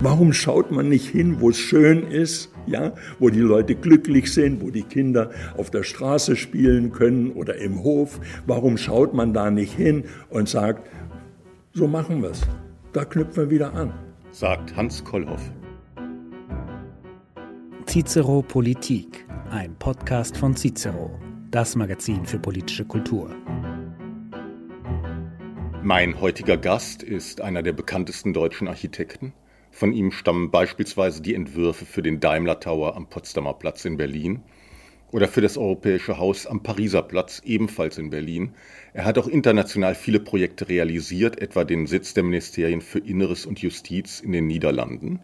Warum schaut man nicht hin, wo es schön ist, ja, wo die Leute glücklich sind, wo die Kinder auf der Straße spielen können oder im Hof? Warum schaut man da nicht hin und sagt, so machen wir es? Da knüpfen wir wieder an. Sagt Hans Kollhoff. Cicero Politik, ein Podcast von Cicero, das Magazin für politische Kultur. Mein heutiger Gast ist einer der bekanntesten deutschen Architekten. Von ihm stammen beispielsweise die Entwürfe für den Daimler Tower am Potsdamer Platz in Berlin oder für das Europäische Haus am Pariser Platz, ebenfalls in Berlin. Er hat auch international viele Projekte realisiert, etwa den Sitz der Ministerien für Inneres und Justiz in den Niederlanden.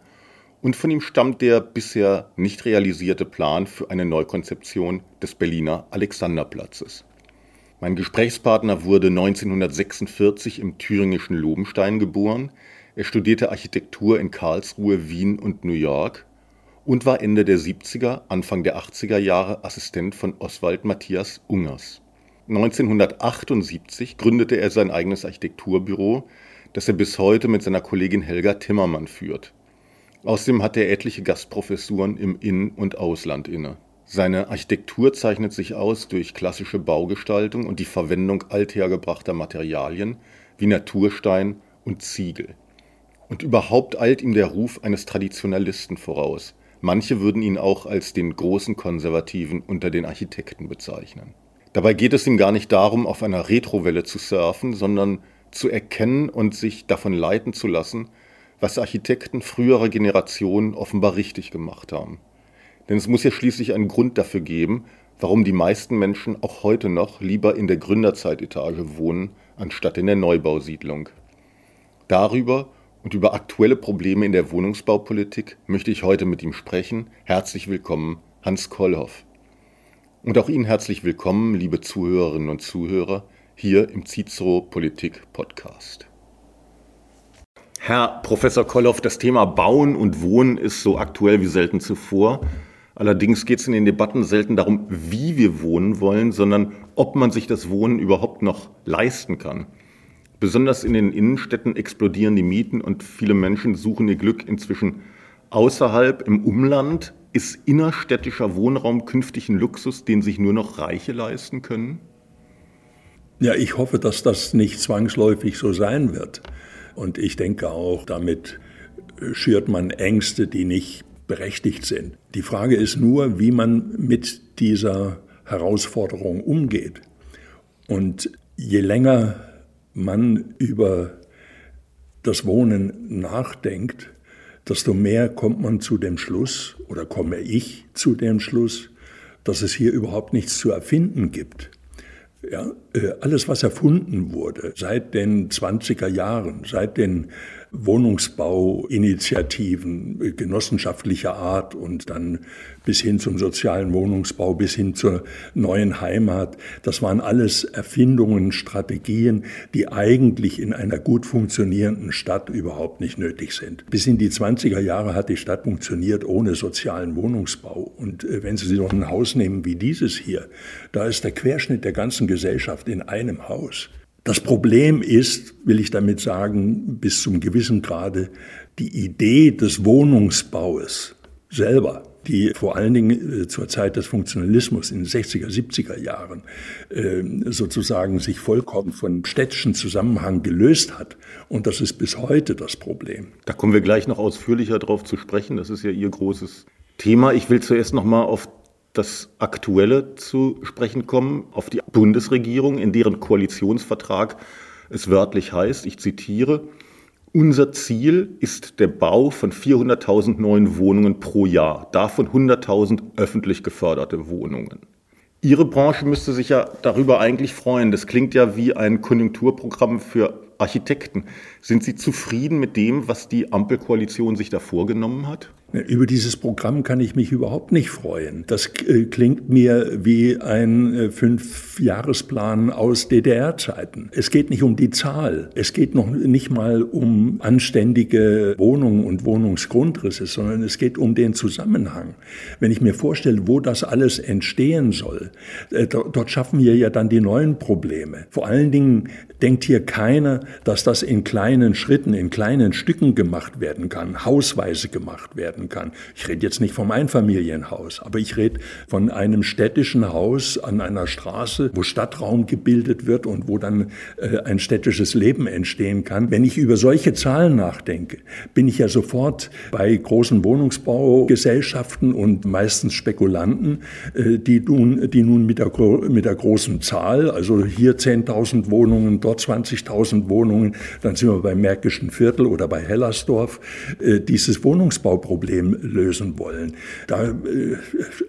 Und von ihm stammt der bisher nicht realisierte Plan für eine Neukonzeption des Berliner Alexanderplatzes. Mein Gesprächspartner wurde 1946 im thüringischen Lobenstein geboren. Er studierte Architektur in Karlsruhe, Wien und New York und war Ende der 70er, Anfang der 80er Jahre Assistent von Oswald Matthias Ungers. 1978 gründete er sein eigenes Architekturbüro, das er bis heute mit seiner Kollegin Helga Timmermann führt. Außerdem hat er etliche Gastprofessuren im In- und Ausland inne. Seine Architektur zeichnet sich aus durch klassische Baugestaltung und die Verwendung althergebrachter Materialien wie Naturstein und Ziegel. Und überhaupt eilt ihm der Ruf eines Traditionalisten voraus. Manche würden ihn auch als den großen Konservativen unter den Architekten bezeichnen. Dabei geht es ihm gar nicht darum, auf einer Retrowelle zu surfen, sondern zu erkennen und sich davon leiten zu lassen, was Architekten früherer Generationen offenbar richtig gemacht haben. Denn es muss ja schließlich einen Grund dafür geben, warum die meisten Menschen auch heute noch lieber in der Gründerzeit-Etage wohnen, anstatt in der Neubausiedlung. Darüber und über aktuelle Probleme in der Wohnungsbaupolitik möchte ich heute mit ihm sprechen. Herzlich willkommen, Hans Kollhoff. Und auch Ihnen herzlich willkommen, liebe Zuhörerinnen und Zuhörer, hier im Cicero Politik Podcast. Herr Professor Kollhoff, das Thema Bauen und Wohnen ist so aktuell wie selten zuvor. Allerdings geht es in den Debatten selten darum, wie wir wohnen wollen, sondern ob man sich das Wohnen überhaupt noch leisten kann. Besonders in den Innenstädten explodieren die Mieten und viele Menschen suchen ihr Glück inzwischen außerhalb, im Umland. Ist innerstädtischer Wohnraum künftig ein Luxus, den sich nur noch Reiche leisten können? Ja, ich hoffe, dass das nicht zwangsläufig so sein wird. Und ich denke auch, damit schürt man Ängste, die nicht berechtigt sind. Die Frage ist nur, wie man mit dieser Herausforderung umgeht. Und je länger man über das Wohnen nachdenkt, desto mehr kommt man zu dem Schluss oder komme ich zu dem Schluss, dass es hier überhaupt nichts zu erfinden gibt. Ja, äh, alles, was erfunden wurde seit den 20er Jahren, seit den Wohnungsbauinitiativen äh, genossenschaftlicher Art und dann bis hin zum sozialen Wohnungsbau, bis hin zur neuen Heimat. Das waren alles Erfindungen, Strategien, die eigentlich in einer gut funktionierenden Stadt überhaupt nicht nötig sind. Bis in die 20er Jahre hat die Stadt funktioniert ohne sozialen Wohnungsbau. Und äh, wenn Sie so ein Haus nehmen wie dieses hier, da ist der Querschnitt der ganzen Gesellschaft in einem Haus. Das Problem ist, will ich damit sagen, bis zum gewissen Grade die Idee des Wohnungsbaues selber, die vor allen Dingen äh, zur Zeit des Funktionalismus in den 60er, 70er Jahren äh, sozusagen sich vollkommen von städtischen Zusammenhang gelöst hat. Und das ist bis heute das Problem. Da kommen wir gleich noch ausführlicher drauf zu sprechen. Das ist ja Ihr großes Thema. Ich will zuerst noch mal auf das Aktuelle zu sprechen kommen, auf die Bundesregierung, in deren Koalitionsvertrag es wörtlich heißt, ich zitiere, unser Ziel ist der Bau von 400.000 neuen Wohnungen pro Jahr, davon 100.000 öffentlich geförderte Wohnungen. Ihre Branche müsste sich ja darüber eigentlich freuen. Das klingt ja wie ein Konjunkturprogramm für Architekten. Sind Sie zufrieden mit dem, was die Ampelkoalition sich da vorgenommen hat? Über dieses Programm kann ich mich überhaupt nicht freuen. Das äh, klingt mir wie ein äh, Fünfjahresplan aus DDR-Zeiten. Es geht nicht um die Zahl. Es geht noch nicht mal um anständige Wohnungen und Wohnungsgrundrisse, sondern es geht um den Zusammenhang. Wenn ich mir vorstelle, wo das alles entstehen soll, äh, dort schaffen wir ja dann die neuen Probleme. Vor allen Dingen denkt hier keiner, dass das in kleinen kleinen Schritten, in kleinen Stücken gemacht werden kann, hausweise gemacht werden kann. Ich rede jetzt nicht vom Einfamilienhaus, aber ich rede von einem städtischen Haus an einer Straße, wo Stadtraum gebildet wird und wo dann äh, ein städtisches Leben entstehen kann. Wenn ich über solche Zahlen nachdenke, bin ich ja sofort bei großen Wohnungsbaugesellschaften und meistens Spekulanten, äh, die nun, die nun mit, der, mit der großen Zahl, also hier 10.000 Wohnungen, dort 20.000 Wohnungen, dann sind wir beim Märkischen Viertel oder bei Hellersdorf, äh, dieses Wohnungsbauproblem lösen wollen. Da äh,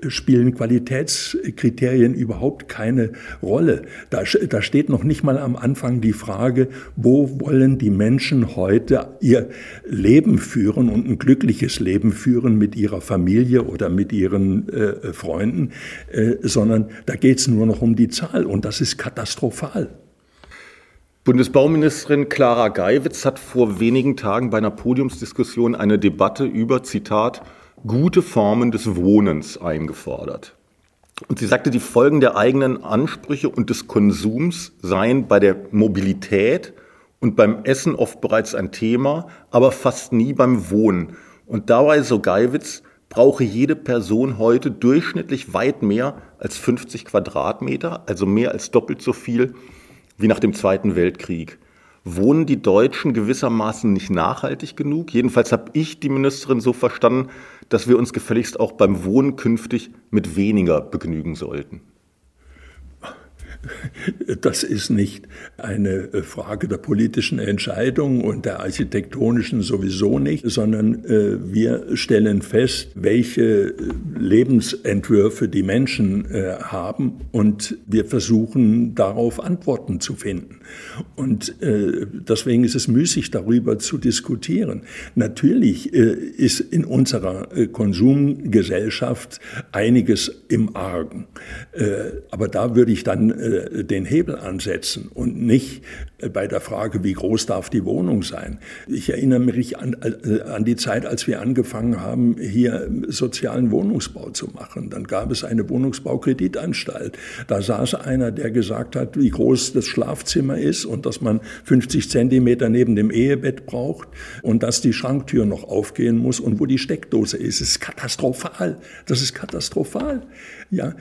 spielen Qualitätskriterien überhaupt keine Rolle. Da, da steht noch nicht mal am Anfang die Frage, wo wollen die Menschen heute ihr Leben führen und ein glückliches Leben führen mit ihrer Familie oder mit ihren äh, Freunden, äh, sondern da geht es nur noch um die Zahl und das ist katastrophal. Bundesbauministerin Clara Geiwitz hat vor wenigen Tagen bei einer Podiumsdiskussion eine Debatte über, Zitat, gute Formen des Wohnens eingefordert. Und sie sagte, die Folgen der eigenen Ansprüche und des Konsums seien bei der Mobilität und beim Essen oft bereits ein Thema, aber fast nie beim Wohnen. Und dabei, so Geiwitz, brauche jede Person heute durchschnittlich weit mehr als 50 Quadratmeter, also mehr als doppelt so viel wie nach dem Zweiten Weltkrieg. Wohnen die Deutschen gewissermaßen nicht nachhaltig genug? Jedenfalls habe ich die Ministerin so verstanden, dass wir uns gefälligst auch beim Wohnen künftig mit weniger begnügen sollten. Das ist nicht eine Frage der politischen Entscheidung und der architektonischen sowieso nicht, sondern äh, wir stellen fest, welche Lebensentwürfe die Menschen äh, haben und wir versuchen darauf Antworten zu finden. Und äh, deswegen ist es müßig, darüber zu diskutieren. Natürlich ist in unserer Konsumgesellschaft einiges im Argen. Aber da würde ich dann äh, den Hebel ansetzen und nicht äh, bei der Frage, wie groß darf die Wohnung sein. Ich erinnere mich an, äh, an die Zeit, als wir angefangen haben, hier sozialen Wohnungsbau zu machen. Dann gab es eine Wohnungsbaukreditanstalt. Da saß einer, der gesagt hat, wie groß das Schlafzimmer ist und dass man 50 Zentimeter neben dem Ehebett braucht und dass die Schranktür noch aufgehen muss und wo die Steckdose ist. Das ist katastrophal. Das ist katastrophal. Ja,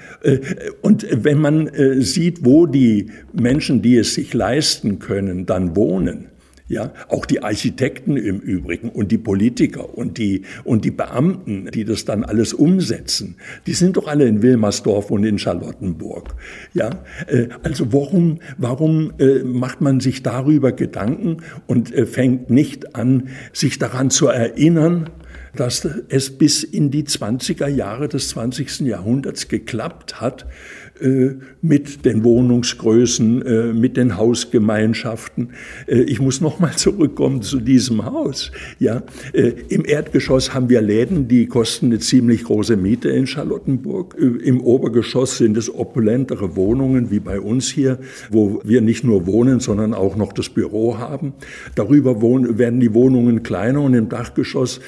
und wenn man sieht, wo die Menschen, die es sich leisten können, dann wohnen. Ja, auch die Architekten im Übrigen und die Politiker und die, und die Beamten, die das dann alles umsetzen, die sind doch alle in Wilmersdorf und in Charlottenburg. Ja, äh, also warum, warum äh, macht man sich darüber Gedanken und äh, fängt nicht an, sich daran zu erinnern, dass es bis in die 20er Jahre des 20. Jahrhunderts geklappt hat, mit den Wohnungsgrößen, äh, mit den Hausgemeinschaften. Äh, ich muss noch mal zurückkommen zu diesem Haus. Ja, im Erdgeschoss haben wir Läden, die kosten eine ziemlich große Miete in Charlottenburg. Im Obergeschoss sind es opulentere Wohnungen wie bei uns hier, wo wir nicht nur wohnen, sondern auch noch das Büro haben. Darüber werden die Wohnungen kleiner und im Dachgeschoss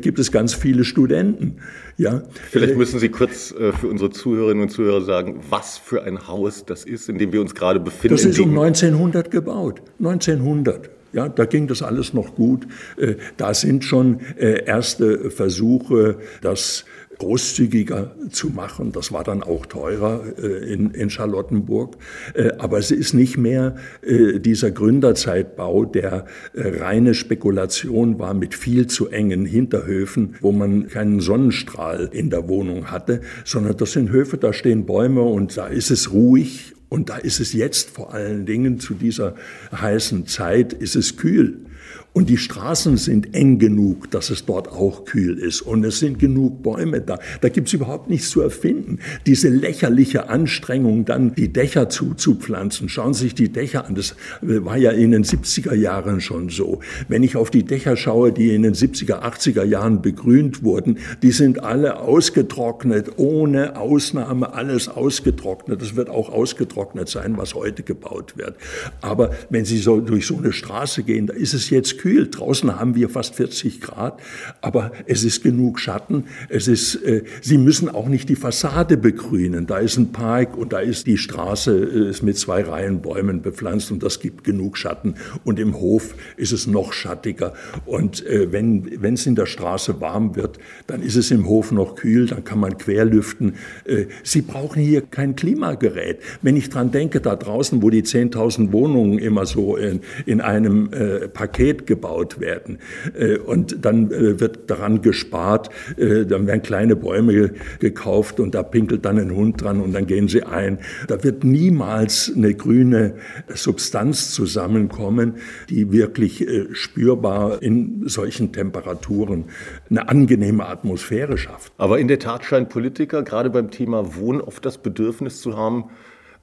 gibt es ganz viele Studenten. Ja. Vielleicht müssen Sie kurz äh, für unsere Zuhörerinnen und Zuhörer sagen, was für ein Haus das ist, in dem wir uns gerade befinden. Das ist um 1900 gebaut. 1900. Ja, da ging das alles noch gut. Äh, da sind schon äh, erste Versuche, das großzügiger zu machen. Das war dann auch teurer äh, in, in Charlottenburg. Äh, aber es ist nicht mehr äh, dieser Gründerzeitbau, der reine Spekulation war mit viel zu engen Hinterhöfen, wo man keinen Sonnenstrahl in der Wohnung hatte, sondern das sind Höfe, da stehen Bäume und da ist es ruhig und da ist es jetzt vor allen Dingen zu dieser heißen Zeit, ist es kühl. Und die Straßen sind eng genug, dass es dort auch kühl ist. Und es sind genug Bäume da. Da gibt's überhaupt nichts zu erfinden. Diese lächerliche Anstrengung, dann die Dächer zuzupflanzen. Schauen Sie sich die Dächer an. Das war ja in den 70er Jahren schon so. Wenn ich auf die Dächer schaue, die in den 70er, 80er Jahren begrünt wurden, die sind alle ausgetrocknet, ohne Ausnahme alles ausgetrocknet. Das wird auch ausgetrocknet sein, was heute gebaut wird. Aber wenn Sie so durch so eine Straße gehen, da ist es jetzt kühl. Draußen haben wir fast 40 Grad, aber es ist genug Schatten. Es ist, äh, Sie müssen auch nicht die Fassade begrünen. Da ist ein Park und da ist die Straße äh, ist mit zwei Reihen Bäumen bepflanzt und das gibt genug Schatten. Und im Hof ist es noch schattiger. Und äh, wenn es in der Straße warm wird, dann ist es im Hof noch kühl. Dann kann man querlüften. Äh, Sie brauchen hier kein Klimagerät. Wenn ich dran denke, da draußen, wo die 10.000 Wohnungen immer so in, in einem äh, Paket gebaut werden äh, und dann äh, wird daran gespart, äh, dann werden kleine Bäume gekauft und da pinkelt dann ein Hund dran und dann gehen sie ein. Da wird niemals eine grüne Substanz zusammenkommen, die wirklich spürbar in solchen Temperaturen eine angenehme Atmosphäre schafft. Aber in der Tat scheint Politiker gerade beim Thema Wohnen oft das Bedürfnis zu haben,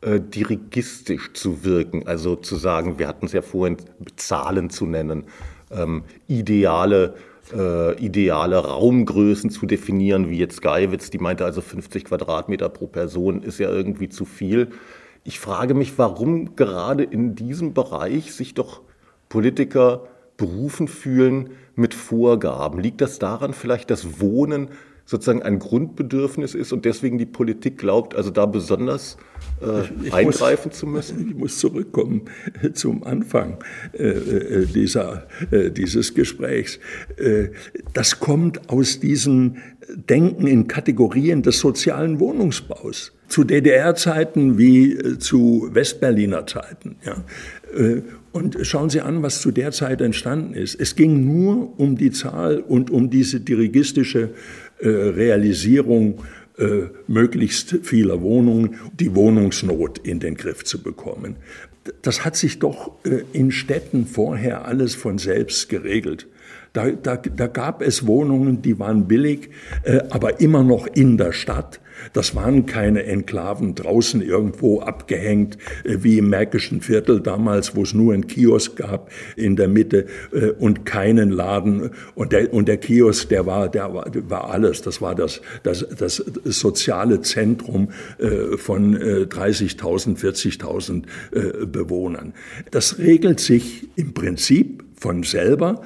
äh, dirigistisch zu wirken, also zu sagen, wir hatten es ja vorhin, Zahlen zu nennen, ähm, ideale, äh, ideale Raumgrößen zu definieren, wie jetzt Geiwitz, die meinte also 50 Quadratmeter pro Person ist ja irgendwie zu viel. Ich frage mich, warum gerade in diesem Bereich sich doch Politiker berufen fühlen mit Vorgaben. Liegt das daran vielleicht, dass Wohnen sozusagen ein Grundbedürfnis ist und deswegen die Politik glaubt, also da besonders äh, ich eingreifen muss, zu müssen? Ich muss zurückkommen zum Anfang äh, äh dieser, äh, dieses Gesprächs. Äh, das kommt aus diesem Denken in Kategorien des sozialen Wohnungsbaus. Zu DDR-Zeiten wie äh, zu Westberliner Zeiten. Ja. Und schauen Sie an, was zu der Zeit entstanden ist. Es ging nur um die Zahl und um diese dirigistische äh, Realisierung äh, möglichst vieler Wohnungen, die Wohnungsnot in den Griff zu bekommen. Das hat sich doch äh, in Städten vorher alles von selbst geregelt. Da, da, da gab es Wohnungen, die waren billig, äh, aber immer noch in der Stadt. Das waren keine Enklaven draußen irgendwo abgehängt, äh, wie im Märkischen Viertel damals, wo es nur einen Kiosk gab in der Mitte äh, und keinen Laden. Und der, und der Kiosk, der war, der war, alles. Das war das, das, das soziale Zentrum äh, von 30.000, 40.000 Bewohnern. Das regelt sich im Prinzip von selber.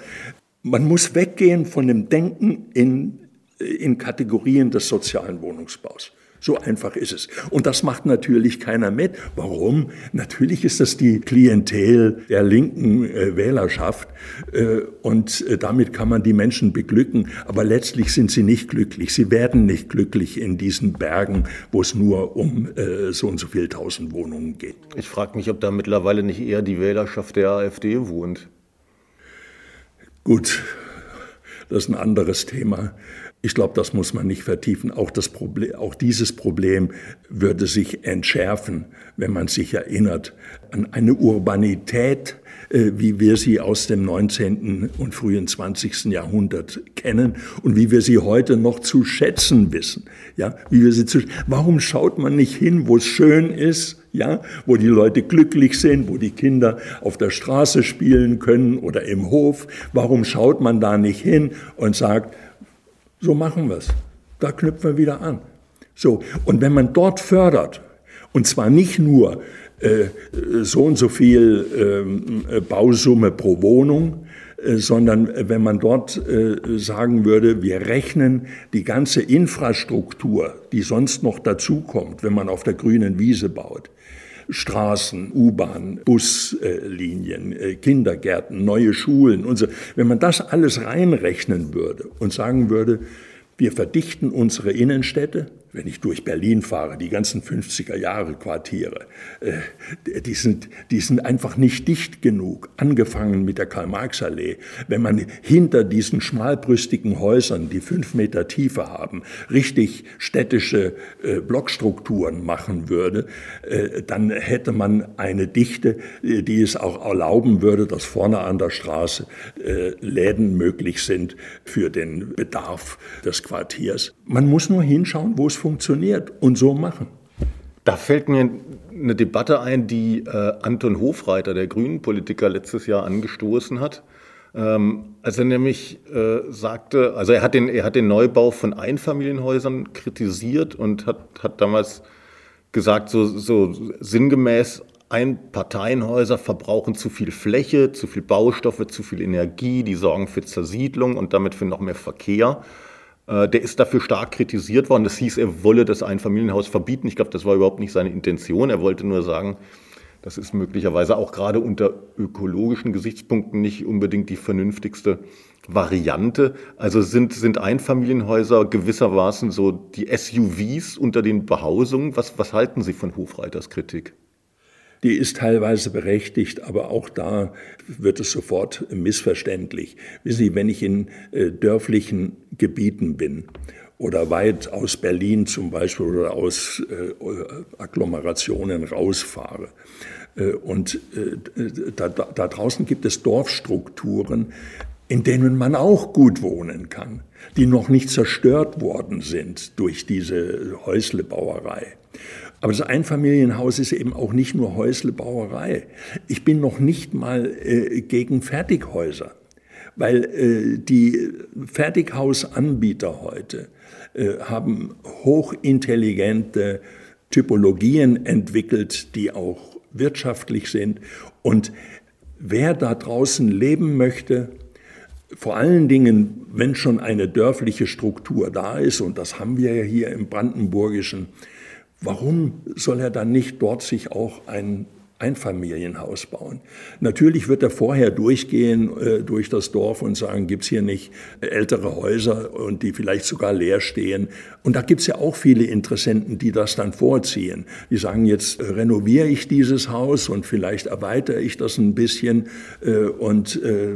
Man muss weggehen von dem Denken in in Kategorien des sozialen Wohnungsbaus. So einfach ist es. Und das macht natürlich keiner mit. Warum? Natürlich ist das die Klientel der linken äh, Wählerschaft äh, und äh, damit kann man die Menschen beglücken. Aber letztlich sind sie nicht glücklich. Sie werden nicht glücklich in diesen Bergen, wo es nur um äh, so und so viel tausend Wohnungen geht. Ich frage mich, ob da mittlerweile nicht eher die Wählerschaft der AfD wohnt. Gut, das ist ein anderes Thema. Ich glaube, das muss man nicht vertiefen. Auch, das Problem, auch dieses Problem würde sich entschärfen, wenn man sich erinnert an eine Urbanität, äh, wie wir sie aus dem 19. und frühen 20. Jahrhundert kennen und wie wir sie heute noch zu schätzen wissen. Ja, wie wir sie zu, warum schaut man nicht hin, wo es schön ist, ja, wo die Leute glücklich sind, wo die Kinder auf der Straße spielen können oder im Hof? Warum schaut man da nicht hin und sagt, so machen wir es. Da knüpfen wir wieder an. So, und wenn man dort fördert, und zwar nicht nur äh, so und so viel ähm, äh, Bausumme pro Wohnung, äh, sondern wenn man dort äh, sagen würde, wir rechnen die ganze Infrastruktur, die sonst noch dazukommt, wenn man auf der grünen Wiese baut, Straßen, U-Bahn, Buslinien, äh, Kindergärten, neue Schulen und so. Wenn man das alles reinrechnen würde und sagen würde, wir verdichten unsere Innenstädte, wenn ich durch Berlin fahre, die ganzen 50er Jahre Quartiere, äh, die, sind, die sind einfach nicht dicht genug, angefangen mit der Karl-Marx-Allee. Wenn man hinter diesen schmalbrüstigen Häusern, die fünf Meter Tiefe haben, richtig städtische äh, Blockstrukturen machen würde, äh, dann hätte man eine Dichte, die es auch erlauben würde, dass vorne an der Straße Läden möglich sind für den Bedarf des Quartiers. Man muss nur hinschauen, wo es funktioniert und so machen. Da fällt mir eine Debatte ein, die äh, Anton Hofreiter, der Grünen-Politiker, letztes Jahr angestoßen hat. Ähm, als er nämlich äh, sagte, also er hat, den, er hat den Neubau von Einfamilienhäusern kritisiert und hat, hat damals gesagt, so, so sinngemäß, Einparteienhäuser verbrauchen zu viel Fläche, zu viel Baustoffe, zu viel Energie, die sorgen für Zersiedlung und damit für noch mehr Verkehr. Äh, der ist dafür stark kritisiert worden. Das hieß, er wolle das Einfamilienhaus verbieten. Ich glaube, das war überhaupt nicht seine Intention. Er wollte nur sagen, das ist möglicherweise auch gerade unter ökologischen Gesichtspunkten nicht unbedingt die vernünftigste Variante. Also sind, sind Einfamilienhäuser gewissermaßen so die SUVs unter den Behausungen. Was, was halten Sie von Hofreiters Kritik? Die ist teilweise berechtigt, aber auch da wird es sofort missverständlich. Wissen Sie, wenn ich in äh, dörflichen Gebieten bin oder weit aus Berlin zum Beispiel oder aus äh, Agglomerationen rausfahre, äh, und äh, da, da draußen gibt es Dorfstrukturen, in denen man auch gut wohnen kann, die noch nicht zerstört worden sind durch diese Häuslebauerei. Aber das Einfamilienhaus ist eben auch nicht nur Häuslebauerei. Ich bin noch nicht mal äh, gegen Fertighäuser, weil äh, die Fertighausanbieter heute äh, haben hochintelligente Typologien entwickelt, die auch wirtschaftlich sind. Und wer da draußen leben möchte, vor allen Dingen, wenn schon eine dörfliche Struktur da ist, und das haben wir ja hier im Brandenburgischen, warum soll er dann nicht dort sich auch ein Einfamilienhaus bauen. Natürlich wird er vorher durchgehen äh, durch das Dorf und sagen, gibt's hier nicht ältere Häuser und die vielleicht sogar leer stehen. Und da gibt's ja auch viele Interessenten, die das dann vorziehen. Die sagen, jetzt renoviere ich dieses Haus und vielleicht erweitere ich das ein bisschen äh, und äh,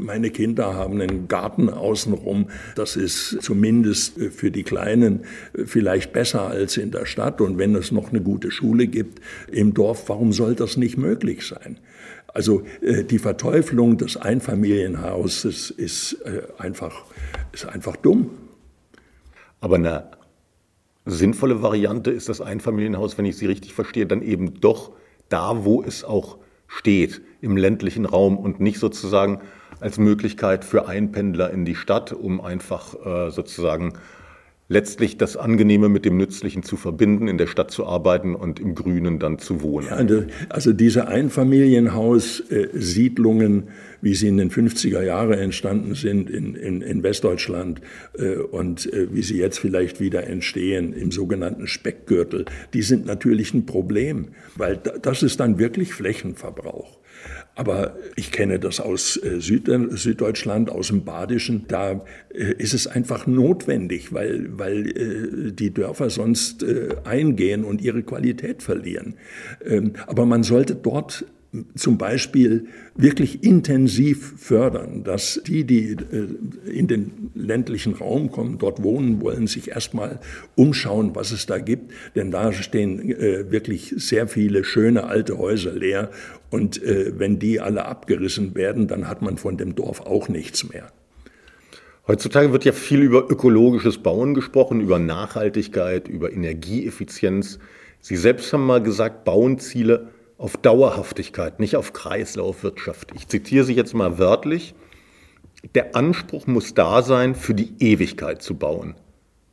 meine Kinder haben einen Garten außenrum. Das ist zumindest für die Kleinen vielleicht besser als in der Stadt. Und wenn es noch eine gute Schule gibt im Dorf, auf, warum soll das nicht möglich sein? Also äh, die Verteuflung des Einfamilienhauses ist, äh, einfach, ist einfach dumm. Aber eine sinnvolle Variante ist das Einfamilienhaus, wenn ich Sie richtig verstehe, dann eben doch da, wo es auch steht, im ländlichen Raum und nicht sozusagen als Möglichkeit für Einpendler in die Stadt, um einfach äh, sozusagen letztlich das Angenehme mit dem Nützlichen zu verbinden, in der Stadt zu arbeiten und im Grünen dann zu wohnen. Ja, also diese Einfamilienhaussiedlungen, wie sie in den 50er Jahren entstanden sind in, in, in Westdeutschland äh, und äh, wie sie jetzt vielleicht wieder entstehen im sogenannten Speckgürtel, die sind natürlich ein Problem, weil das ist dann wirklich Flächenverbrauch. Aber ich kenne das aus äh, Süd Süddeutschland, aus dem Badischen. Da äh, ist es einfach notwendig, weil, weil äh, die Dörfer sonst eingehen und ihre Qualität verlieren. Ähm, aber man sollte dort zum Beispiel wirklich intensiv fördern, dass die, die äh, in den ländlichen Raum kommen, dort wohnen wollen, sich erstmal umschauen, was es da gibt. Denn da stehen äh, wirklich sehr viele schöne alte Häuser leer. Und äh, wenn die alle abgerissen werden, dann hat man von dem Dorf auch nichts mehr. Heutzutage wird ja viel über ökologisches Bauen gesprochen, über Nachhaltigkeit, über Energieeffizienz. Sie selbst haben mal gesagt, Bauenziele auf Dauerhaftigkeit, nicht auf Kreislaufwirtschaft. Ich zitiere Sie jetzt mal wörtlich. Der Anspruch muss da sein, für die Ewigkeit zu bauen.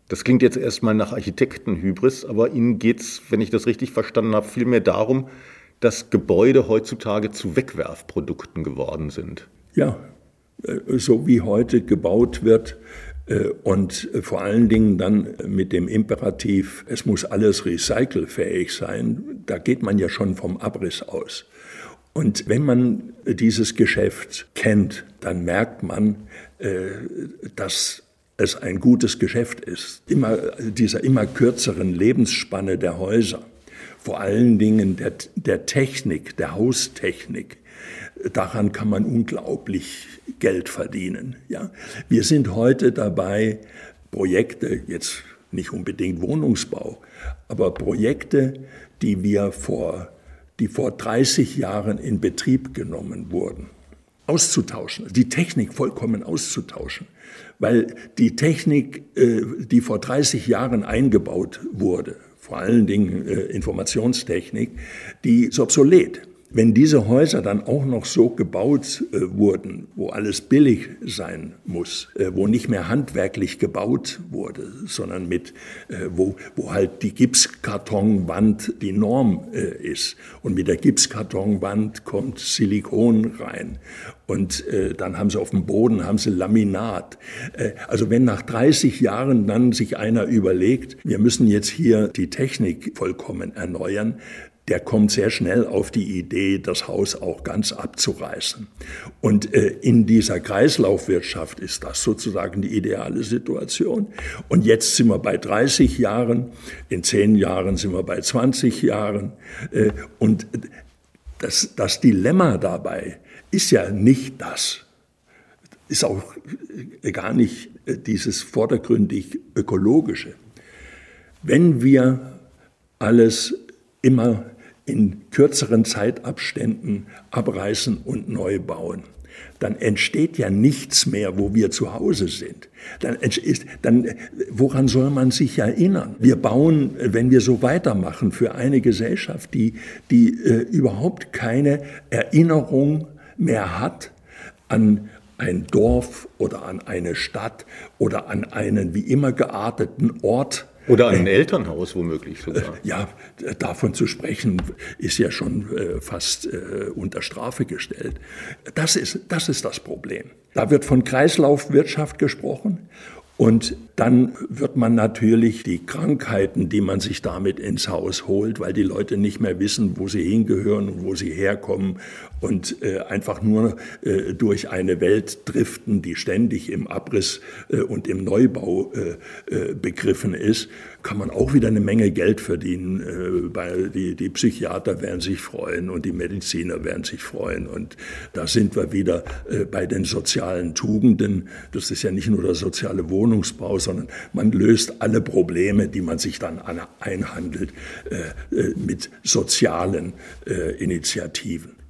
Das klingt jetzt erstmal nach Architektenhybris, aber Ihnen geht es, wenn ich das richtig verstanden habe, vielmehr darum, dass Gebäude heutzutage zu Wegwerfprodukten geworden sind. Ja, äh, so wie heute gebaut wird, und vor allen Dingen dann mit dem Imperativ, es muss alles recycelfähig sein, da geht man ja schon vom Abriss aus. Und wenn man dieses Geschäft kennt, dann merkt man, äh, dass es ein gutes Geschäft ist. Immer, dieser immer kürzeren Lebensspanne der Häuser, vor allen Dingen der, der Technik, der Haustechnik, daran kann man unglaublich Geld verdienen. Ja? Wir sind heute dabei, Projekte, jetzt nicht unbedingt Wohnungsbau, aber Projekte, die wir vor, die vor 30 Jahren in Betrieb genommen wurden, auszutauschen, die Technik vollkommen auszutauschen. Weil die Technik, äh, die vor 30 Jahren eingebaut wurde, vor allen Dingen äh, Informationstechnik, die ist obsolet wenn diese Häuser dann auch noch so gebaut äh, wurden, wo alles billig sein muss, äh, wo nicht mehr handwerklich gebaut wurde, sondern mit, äh, wo, wo halt die Gipskartonwand die Norm äh, ist und mit der Gipskartonwand kommt Silikon rein und äh, dann haben sie auf dem Boden haben sie Laminat. Äh, also wenn nach 30 Jahren dann sich einer überlegt, wir müssen jetzt hier die Technik vollkommen erneuern, der kommt sehr schnell auf die Idee, das Haus auch ganz abzureißen. Und äh, in dieser Kreislaufwirtschaft ist das sozusagen die ideale Situation. Und jetzt sind wir bei 30 Jahren, in 10 Jahren sind wir bei 20 Jahren. Äh, und das, das Dilemma dabei ist ja nicht das, ist auch gar nicht äh, dieses vordergründig ökologische. Wenn wir alles immer in kürzeren Zeitabständen abreißen und neu bauen, dann entsteht ja nichts mehr, wo wir zu Hause sind. Dann, ist, dann woran soll man sich erinnern? Wir bauen, wenn wir so weitermachen, für eine Gesellschaft, die, die äh, überhaupt keine Erinnerung mehr hat an ein Dorf oder an eine Stadt oder an einen wie immer gearteten Ort, oder ein Elternhaus womöglich sogar. Äh, ja, davon zu sprechen, ist ja schon äh, fast äh, unter Strafe gestellt. Das ist, das ist das Problem. Da wird von Kreislaufwirtschaft gesprochen und dann wird man natürlich die Krankheiten, die man sich damit ins Haus holt, weil die Leute nicht mehr wissen, wo sie hingehören und wo sie herkommen und äh, einfach nur äh, durch eine Welt driften, die ständig im Abriss äh, und im Neubau äh, äh, begriffen ist, kann man auch wieder eine Menge Geld verdienen. Äh, weil die, die Psychiater werden sich freuen und die Mediziner werden sich freuen. Und da sind wir wieder bei den sozialen Tugenden. Das ist ja nicht nur der soziale Wohnungsbau, sondern man löst alle Probleme, die man sich dann einhandelt, mit sozialen Initiativen.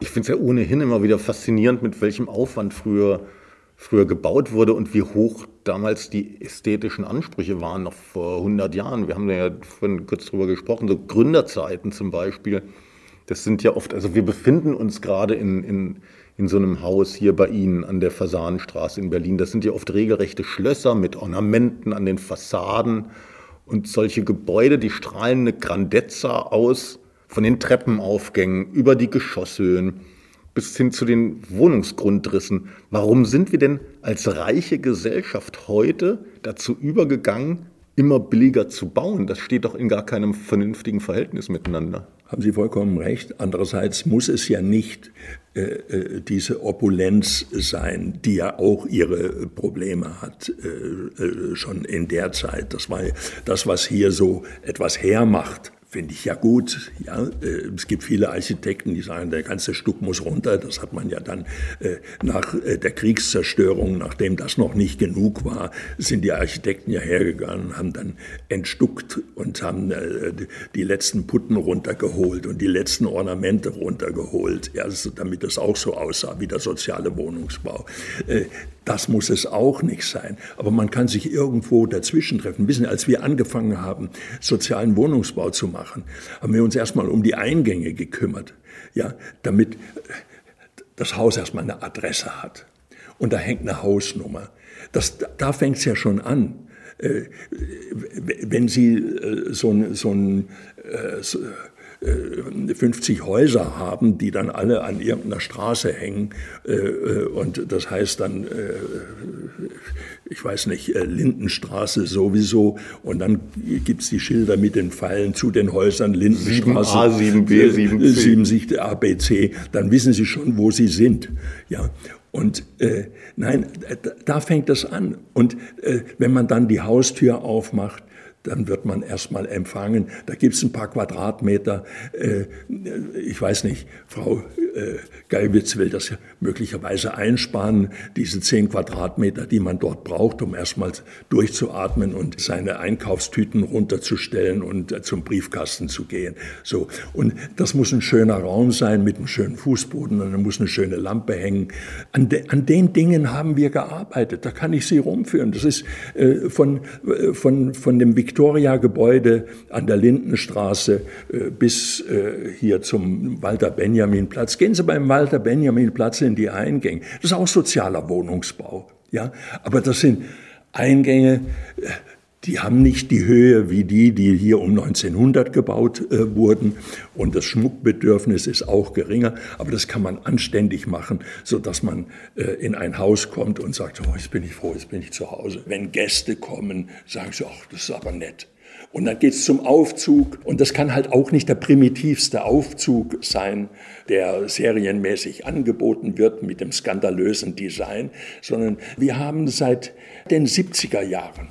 Ich finde es ja ohnehin immer wieder faszinierend, mit welchem Aufwand früher, früher gebaut wurde und wie hoch damals die ästhetischen Ansprüche waren, noch vor 100 Jahren. Wir haben ja vorhin kurz drüber gesprochen, so Gründerzeiten zum Beispiel. Das sind ja oft, also wir befinden uns gerade in, in, in so einem Haus hier bei Ihnen an der Fasanenstraße in Berlin. Das sind ja oft regelrechte Schlösser mit Ornamenten an den Fassaden und solche Gebäude, die strahlen eine Grandezza aus, von den Treppenaufgängen über die Geschosshöhen bis hin zu den Wohnungsgrundrissen. Warum sind wir denn als reiche Gesellschaft heute dazu übergegangen, immer billiger zu bauen? Das steht doch in gar keinem vernünftigen Verhältnis miteinander. Haben Sie vollkommen recht. Andererseits muss es ja nicht äh, äh diese Opulenz sein, die ja auch ihre Probleme hat, äh, äh, schon in der Zeit. Das war das, was hier so etwas hermacht Finde ich ja gut. Ja, äh, es gibt viele Architekten, die sagen, der ganze Stuck muss runter. Das hat man ja dann äh, nach äh, der Kriegszerstörung, nachdem das noch nicht genug war, sind die Architekten ja hergegangen, haben dann entstuckt und haben die letzten Putten runtergeholt und die letzten Ornamente runtergeholt, ja, damit es auch so aussah wie der soziale Wohnungsbau. Das muss es auch nicht sein. Aber man kann sich irgendwo dazwischen treffen. Wissen, als wir angefangen haben, sozialen Wohnungsbau zu machen, haben wir uns erstmal um die Eingänge gekümmert, ja, damit das Haus erstmal eine Adresse hat. Und da hängt eine Hausnummer. Das, da fängt es ja schon an. Äh, wenn Sie äh, so ein, so ein äh, 50 äh, Häuser haben, die dann alle an irgendeiner Straße hängen. Äh, äh, und das heißt dann, ich weiß nicht, Lindenstraße sowieso. Und dann gibt es die Schilder mit den Pfeilen zu den Häusern Lindenstraße. 7a, 7b, 7c. 7 ABC. Dann wissen Sie schon, wo Sie sind. Ja. Und äh, nein, da fängt es an. Und äh, wenn man dann die Haustür aufmacht, dann wird man erstmal empfangen. Da gibt es ein paar Quadratmeter. Äh, ich weiß nicht, Frau äh, Geilwitz will das möglicherweise einsparen, diese zehn Quadratmeter, die man dort braucht, um erstmal durchzuatmen und seine Einkaufstüten runterzustellen und äh, zum Briefkasten zu gehen. So. Und das muss ein schöner Raum sein mit einem schönen Fußboden und da muss eine schöne Lampe hängen. An, de, an den Dingen haben wir gearbeitet. Da kann ich Sie rumführen. Das ist von, von, von dem Viktor Victoria-Gebäude an der Lindenstraße äh, bis äh, hier zum Walter-Benjamin-Platz. Gehen Sie beim Walter-Benjamin-Platz in die Eingänge. Das ist auch sozialer Wohnungsbau. Ja, aber das sind Eingänge, äh, die haben nicht die Höhe wie die, die hier um 1900 gebaut äh, wurden. Und das Schmuckbedürfnis ist auch geringer. Aber das kann man anständig machen, so dass man äh, in ein Haus kommt und sagt, oh, jetzt bin ich froh, jetzt bin ich zu Hause. Wenn Gäste kommen, sagen sie, ach, das ist aber nett. Und dann geht's zum Aufzug. Und das kann halt auch nicht der primitivste Aufzug sein, der serienmäßig angeboten wird mit dem skandalösen Design, sondern wir haben seit den 70er Jahren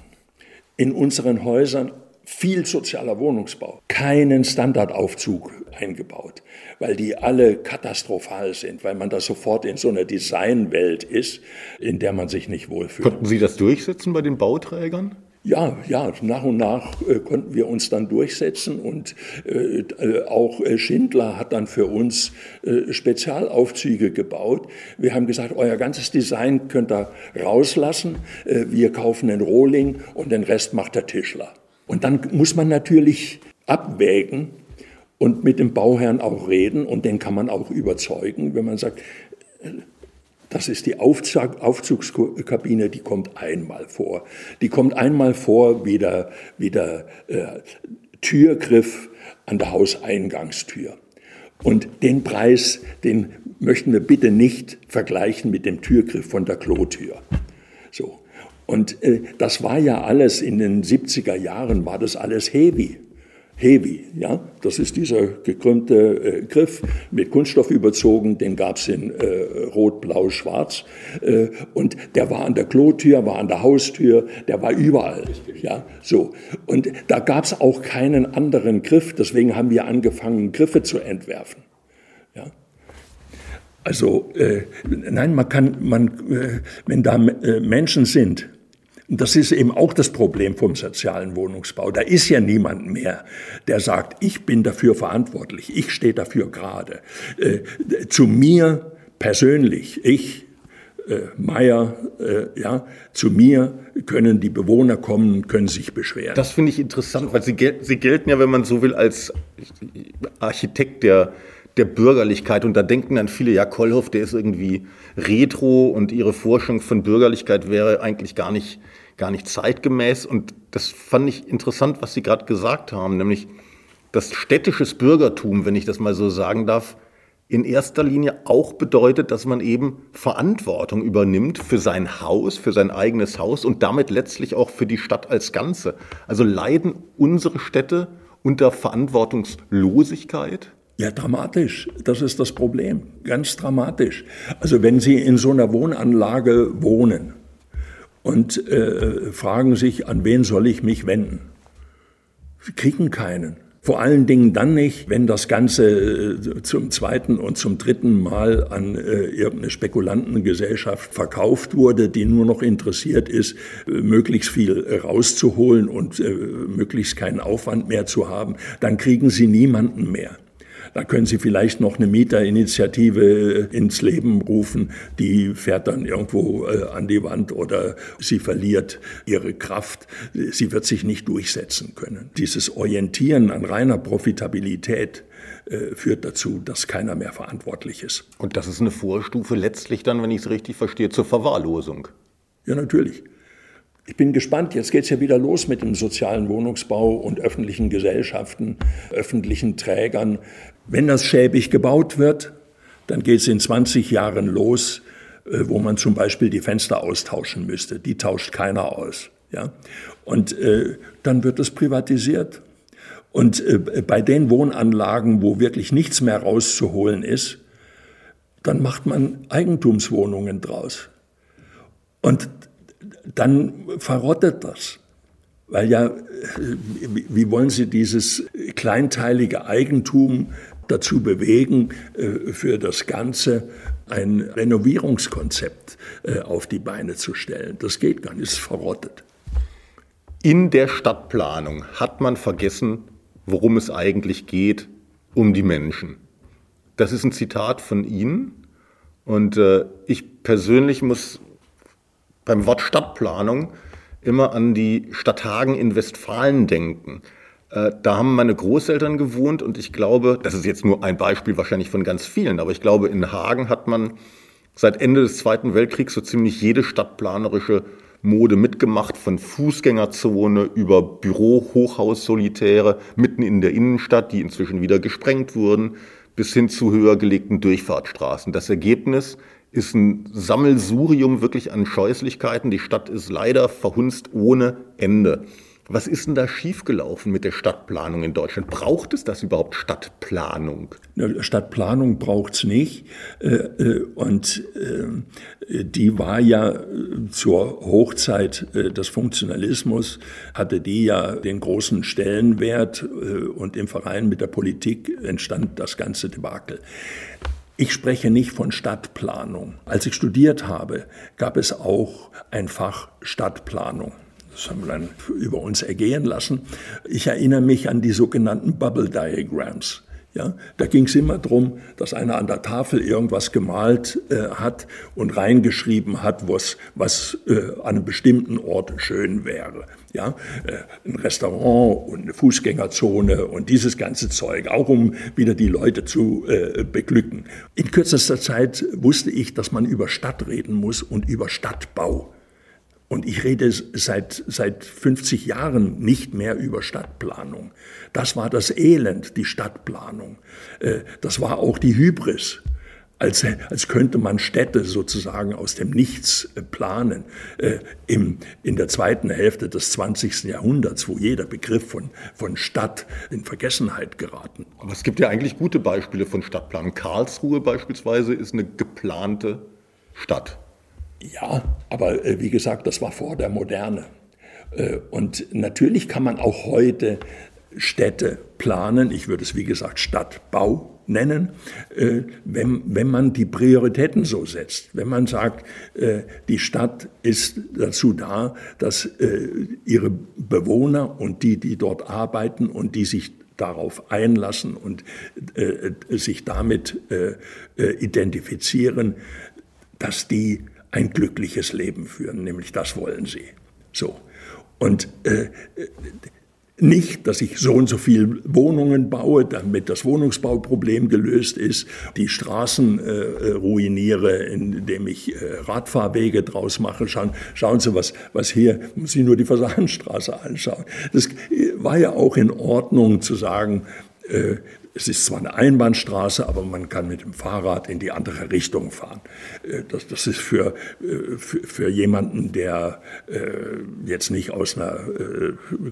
in unseren Häusern viel sozialer Wohnungsbau, keinen Standardaufzug eingebaut, weil die alle katastrophal sind, weil man da sofort in so einer Designwelt ist, in der man sich nicht wohlfühlt. Konnten Sie das durchsetzen bei den Bauträgern? Ja, ja, nach und nach äh, konnten wir uns dann durchsetzen und äh, äh auch äh, Schindler hat dann für uns äh, Spezialaufzüge gebaut. Wir haben gesagt, euer ganzes Design könnt ihr rauslassen, äh, wir kaufen den Rohling und den Rest macht der Tischler. Und dann muss man natürlich abwägen und mit dem Bauherrn auch reden und den kann man auch überzeugen, wenn man sagt, das ist die Aufzug, Aufzugskabine, die kommt einmal vor. Die kommt einmal vor wie der, wie der äh, Türgriff an der Hauseingangstür. Und den Preis, den möchten wir bitte nicht vergleichen mit dem Türgriff von der Klotür. So. Und äh, das war ja alles in den 70er Jahren, war das alles heavy. Heavy, ja, das ist dieser gekrümmte äh, Griff mit Kunststoff überzogen, den gab's in äh, Rot, Blau, Schwarz. Äh, und der war an der Klotür, war an der Haustür, der war überall, ja, so. Und da gab's auch keinen anderen Griff, deswegen haben wir angefangen Griffe zu entwerfen, ja. Also äh, nein, man kann, man, äh, wenn da äh, Menschen sind, das ist eben auch das Problem vom sozialen Wohnungsbau. Da ist ja niemand mehr, der sagt, ich bin dafür verantwortlich, ich stehe dafür gerade. Äh, zu mir persönlich, ich, äh, Meier, äh, ja, zu mir können die Bewohner kommen, können sich beschweren. Das finde ich interessant, weil sie, gel sie gelten ja, wenn man so will, als Architekt der der Bürgerlichkeit. Und da denken dann viele, ja, Kollhoff, der ist irgendwie retro und ihre Forschung von Bürgerlichkeit wäre eigentlich gar nicht, gar nicht zeitgemäß. Und das fand ich interessant, was Sie gerade gesagt haben, nämlich dass städtisches Bürgertum, wenn ich das mal so sagen darf, in erster Linie auch bedeutet, dass man eben Verantwortung übernimmt für sein Haus, für sein eigenes Haus und damit letztlich auch für die Stadt als Ganze. Also leiden unsere Städte unter Verantwortungslosigkeit? Ja, dramatisch. Das ist das Problem. Ganz dramatisch. Also wenn Sie in so einer Wohnanlage wohnen und äh, fragen sich, an wen soll ich mich wenden? Sie kriegen keinen. Vor allen Dingen dann nicht, wenn das Ganze äh, zum zweiten und zum dritten Mal an äh, irgendeine Spekulantengesellschaft verkauft wurde, die nur noch interessiert ist, äh, möglichst viel rauszuholen und äh, möglichst keinen Aufwand mehr zu haben. Dann kriegen sie niemanden mehr. Da können Sie vielleicht noch eine Mieterinitiative äh, ins Leben rufen, die fährt dann irgendwo äh, an die Wand oder sie verliert ihre Kraft. Sie wird sich nicht durchsetzen können. Dieses Orientieren an reiner Profitabilität äh, führt dazu, dass keiner mehr verantwortlich ist. Und das ist eine Vorstufe letztlich dann, wenn ich es richtig verstehe, zur Verwahrlosung. Ja, natürlich. Ich bin gespannt, jetzt geht es ja wieder los mit dem sozialen Wohnungsbau und öffentlichen Gesellschaften, öffentlichen Trägern. Wenn das schäbig gebaut wird, dann geht es in 20 Jahren los, äh, wo man zum Beispiel die Fenster austauschen müsste. Die tauscht keiner aus. Ja? Und äh, dann wird es privatisiert. Und äh, bei den Wohnanlagen, wo wirklich nichts mehr rauszuholen ist, dann macht man Eigentumswohnungen draus. Und dann verrottet das. Weil ja, wie wollen Sie dieses kleinteilige Eigentum dazu bewegen, äh, für das Ganze ein Renovierungskonzept äh, auf die Beine zu stellen? Das geht gar nicht, ist verrottet. In der Stadtplanung hat man vergessen, worum es eigentlich geht, um die Menschen. Das ist ein Zitat von Ihnen. Und äh, ich persönlich muss beim Wort Stadtplanung immer an die Stadt Hagen in Westfalen denken. Äh, da haben meine Großeltern gewohnt und ich glaube, das ist jetzt nur ein Beispiel wahrscheinlich von ganz vielen, aber ich glaube, in Hagen hat man seit Ende des Zweiten Weltkriegs so ziemlich jede stadtplanerische Mode mitgemacht, von Fußgängerzone über Büro, Hochhaus, Solitäre mitten in der Innenstadt, die inzwischen wieder gesprengt wurden, bis hin zu höher gelegten Durchfahrtsstraßen. Das Ergebnis ist ein Sammelsurium wirklich an Scheußlichkeiten. Die Stadt ist leider verhunzt ohne Ende. Was ist denn da schiefgelaufen mit der Stadtplanung in Deutschland? Braucht es das überhaupt Stadtplanung? Stadtplanung braucht es nicht. Äh, äh, und äh, die war ja zur Hochzeit des Funktionalismus, hatte die ja den großen Stellenwert und im Verein mit der Politik entstand das ganze Debakel. Ich spreche nicht von Stadtplanung. Als ich studiert habe, gab es auch ein Fach Stadtplanung. Das haben wir dann über uns ergehen lassen. Ich erinnere mich an die sogenannten Bubble Diagrams. Ja, da ging es immer darum, dass einer an der Tafel irgendwas gemalt äh, hat und reingeschrieben hat, was, was äh, an einem bestimmten Ort schön wäre. Ja, äh, ein Restaurant und eine Fußgängerzone und dieses ganze Zeug, auch um wieder die Leute zu äh, beglücken. In kürzester Zeit wusste ich, dass man über Stadt reden muss und über Stadtbau. Und ich rede seit, seit 50 Jahren nicht mehr über Stadtplanung. Das war das Elend, die Stadtplanung. Äh, das war auch die Hybris. Als, als könnte man Städte sozusagen aus dem Nichts äh, planen. Äh, Im, in der zweiten Hälfte des 20. Jahrhunderts, wo jeder Begriff von, von Stadt in Vergessenheit geraten. Aber es gibt ja eigentlich gute Beispiele von Stadtplanung. Karlsruhe beispielsweise ist eine geplante Stadt. Ja, aber äh, wie gesagt, das war vor der Moderne. Äh, und natürlich kann man auch heute Städte planen. Ich würde es, wie gesagt, Stadtbau nennen, äh, wenn, wenn man die Prioritäten so setzt. Wenn man sagt, äh, die Stadt ist dazu da, dass äh, ihre Bewohner und die, die dort arbeiten und die sich darauf einlassen und äh, sich damit äh, äh, identifizieren, dass die ein glückliches Leben führen, nämlich das wollen sie. So. Und äh, nicht, dass ich so und so viel Wohnungen baue, damit das Wohnungsbauproblem gelöst ist, die Straßen äh, ruiniere, indem ich äh, Radfahrwege draus mache. Schauen, schauen Sie, was, was hier, muss Sie nur die Fasanstraße anschauen. Das war ja auch in Ordnung zu sagen, äh, es ist zwar eine Einbahnstraße, aber man kann mit dem Fahrrad in die andere Richtung fahren. Äh, das, das ist für, äh, für, für, jemanden, der jetzt nicht aus einer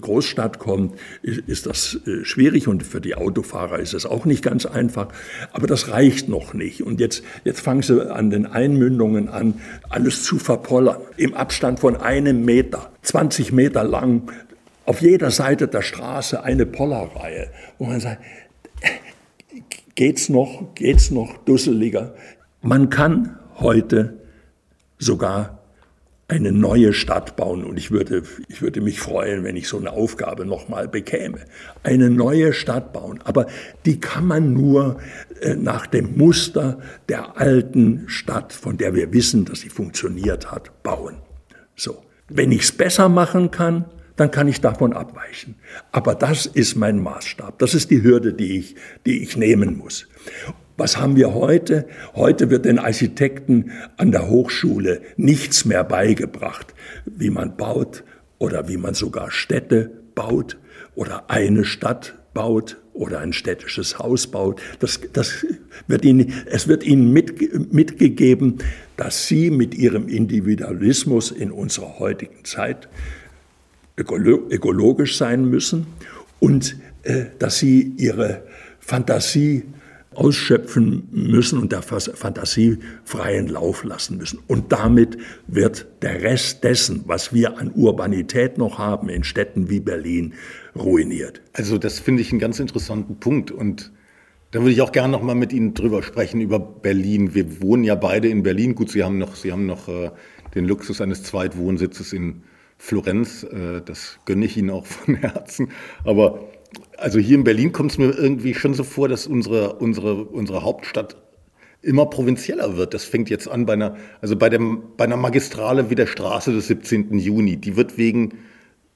Großstadt kommt, ist das schwierig und für die Autofahrer ist es auch nicht ganz einfach. Aber das reicht noch nicht. Und jetzt, jetzt fangen sie an den Einmündungen an, alles zu verpollern. Im Abstand von einem Meter, 20 Meter lang, auf jeder Seite der Straße eine Pollerreihe, wo man sagt, geht's noch, geht's noch dusseliger? Man kann heute sogar eine neue Stadt bauen und ich würde, ich würde mich freuen, wenn ich so eine Aufgabe nochmal bekäme. Eine neue Stadt bauen, aber die kann man nur äh, nach dem Muster der alten Stadt, von der wir wissen, dass sie funktioniert hat, bauen. So. Wenn ich es besser machen kann, dann kann ich davon abweichen. Aber das ist mein Maßstab. Das ist die Hürde, die ich, die ich nehmen muss. Was haben wir heute? Heute wird den Architekten an der Hochschule nichts mehr beigebracht, wie man baut oder wie man sogar Städte baut oder eine Stadt baut oder ein städtisches Haus baut. Das, das wird ihnen, es wird ihnen mit, mitgegeben, dass sie mit ihrem Individualismus in unserer heutigen Zeit ökologisch sein müssen und äh, dass sie ihre Fantasie ausschöpfen müssen und der Fantasie freien Lauf lassen müssen. Und damit wird der Rest dessen, was wir an Urbanität noch haben in Städten wie Berlin, ruiniert. Also das finde ich einen ganz interessanten Punkt und da würde ich auch gerne noch mal mit Ihnen drüber sprechen über Berlin. Wir wohnen ja beide in Berlin. Gut, Sie haben noch, Sie haben noch äh, den Luxus eines Zweitwohnsitzes in Florenz. Äh, das gönne ich Ihnen auch von Herzen. Aber also hier in Berlin kommt es mir irgendwie schon so vor, dass unsere, unsere, unsere Hauptstadt immer provinzieller wird. Das fängt jetzt an bei einer, also bei, dem, bei einer Magistrale wie der Straße des 17. Juni. Die wird wegen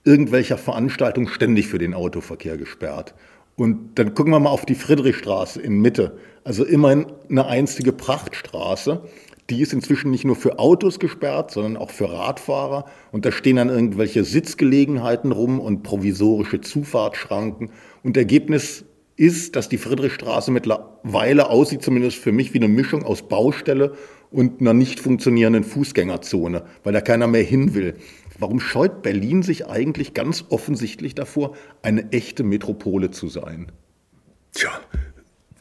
irgendwelcher Veranstaltung ständig für den Autoverkehr gesperrt. Und dann gucken wir mal auf die Friedrichstraße in Mitte. Also immerhin eine einstige Prachtstraße. Die ist inzwischen nicht nur für Autos gesperrt, sondern auch für Radfahrer. Und da stehen dann irgendwelche Sitzgelegenheiten rum und provisorische Zufahrtsschranken. Und Ergebnis ist, dass die Friedrichstraße mittlerweile aussieht, zumindest für mich, wie eine Mischung aus Baustelle und einer nicht funktionierenden Fußgängerzone, weil da keiner mehr hin will. Warum scheut Berlin sich eigentlich ganz offensichtlich davor, eine echte Metropole zu sein? Tja,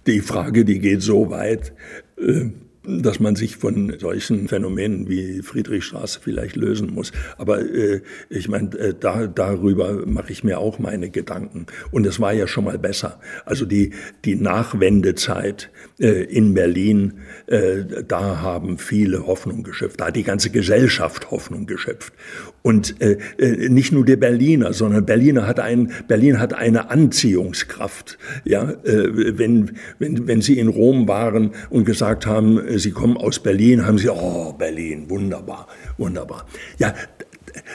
die Frage, die geht so weit. Äh dass man sich von solchen Phänomenen wie Friedrichstraße vielleicht lösen muss. Aber äh, ich meine, äh, da, darüber mache ich mir auch meine Gedanken. Und es war ja schon mal besser. Also die, die Nachwendezeit äh, in Berlin, äh, da haben viele Hoffnung geschöpft. Da hat die ganze Gesellschaft Hoffnung geschöpft. Und äh, äh, nicht nur der Berliner, sondern Berliner hat ein, Berlin hat eine Anziehungskraft. Ja, äh, wenn, wenn, wenn Sie in Rom waren und gesagt haben, Sie kommen aus Berlin, haben Sie, oh, Berlin, wunderbar, wunderbar. Ja,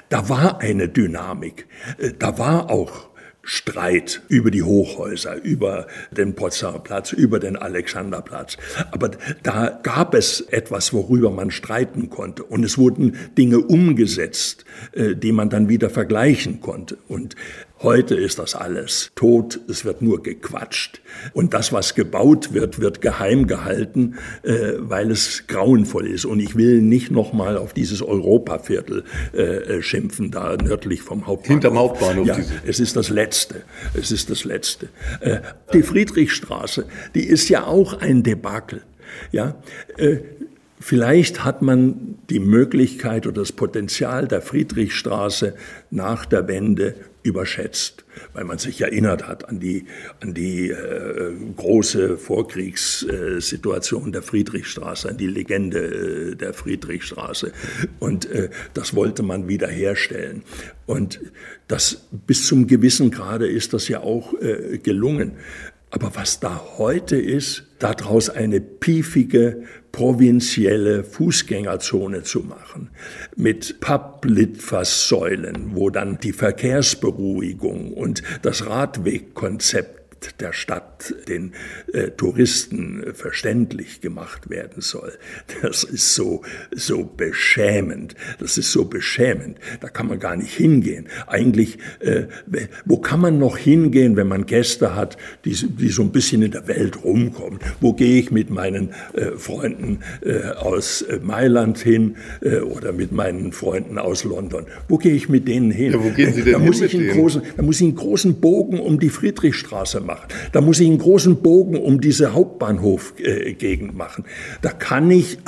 da war eine Dynamik. Äh, da war auch Streit über die Hochhäuser, über den Potsdamer Platz, über den Alexanderplatz. Aber da gab es etwas, worüber man streiten konnte. Und es wurden Dinge umgesetzt, äh, die man dann wieder vergleichen konnte. Und Heute ist das alles tot, es wird nur gequatscht. Und das, was gebaut wird, wird geheim gehalten, äh, weil es grauenvoll ist. Und ich will nicht nochmal auf dieses Europaviertel äh, schimpfen, da nördlich vom Hauptbahnhof. Hinterm Hauptbahnhof. Ja, es ist das Letzte. Es ist das Letzte. Äh, die Friedrichstraße, die ist ja auch ein Debakel. Ja, äh, Vielleicht hat man die Möglichkeit oder das Potenzial der Friedrichstraße nach der Wende überschätzt, weil man sich erinnert hat an die, an die äh, große Vorkriegssituation der Friedrichstraße, an die Legende äh, der Friedrichstraße. Und äh, das wollte man wiederherstellen. Und das bis zum gewissen Grade ist das ja auch äh, gelungen. Aber was da heute ist, daraus eine piefige provinzielle Fußgängerzone zu machen mit Papplitfaßsäulen, wo dann die Verkehrsberuhigung und das Radwegkonzept der Stadt den äh, Touristen verständlich gemacht werden soll. Das ist so, so beschämend. Das ist so beschämend. Da kann man gar nicht hingehen. Eigentlich, äh, wo kann man noch hingehen, wenn man Gäste hat, die, die so ein bisschen in der Welt rumkommen? Wo gehe ich mit meinen äh, Freunden äh, aus äh, Mailand hin äh, oder mit meinen Freunden aus London? Wo gehe ich mit denen hin? Ja, wo gehen Sie denn da hin muss ich einen großen, Da muss ich einen großen Bogen um die Friedrichstraße machen machen. Da muss ich einen großen Bogen um diese Hauptbahnhofgegend machen. Da kann ich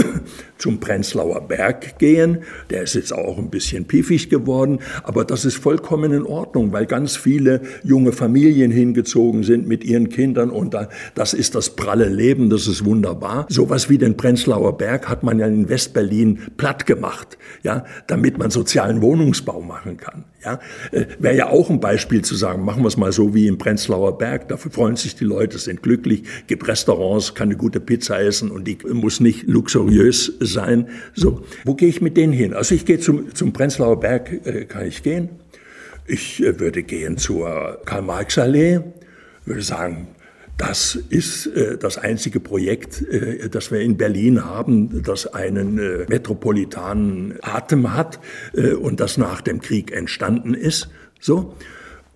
zum Prenzlauer Berg gehen. Der ist jetzt auch ein bisschen piefig geworden, aber das ist vollkommen in Ordnung, weil ganz viele junge Familien hingezogen sind mit ihren Kindern und da, das ist das pralle Leben, das ist wunderbar. Sowas wie den Prenzlauer Berg hat man ja in Westberlin platt gemacht, ja, damit man sozialen Wohnungsbau machen kann. Ja, äh, wäre ja auch ein Beispiel zu sagen, machen wir es mal so wie im Prenzlauer Berg. Dafür freuen sich die Leute, sind glücklich, gibt Restaurants, kann eine gute Pizza essen und die muss nicht luxuriös sein. So, wo gehe ich mit denen hin? Also ich gehe zum, zum Prenzlauer Berg, äh, kann ich gehen. Ich äh, würde gehen zur Karl-Marx-Allee, würde sagen, das ist äh, das einzige Projekt, äh, das wir in Berlin haben, das einen äh, metropolitanen Atem hat äh, und das nach dem Krieg entstanden ist. So.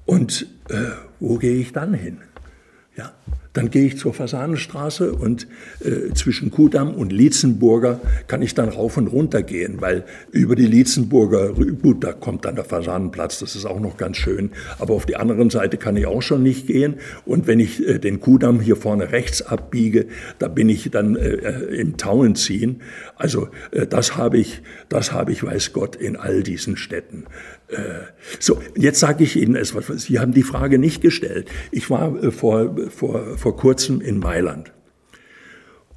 Und äh, wo gehe ich dann hin? Ja, dann gehe ich zur Fasanenstraße und äh, zwischen Kudamm und Lietzenburger kann ich dann rauf und runter gehen, weil über die Lietzenburger, gut, da kommt dann der Fasanenplatz, das ist auch noch ganz schön, aber auf die andere Seite kann ich auch schon nicht gehen und wenn ich äh, den Kudamm hier vorne rechts abbiege, da bin ich dann äh, im Tauenziehen. Also äh, das habe ich, das habe ich, weiß Gott, in all diesen Städten. Äh, so, jetzt sage ich Ihnen etwas. Sie haben die Frage nicht gestellt. Ich war vor, vor vor kurzem in Mailand.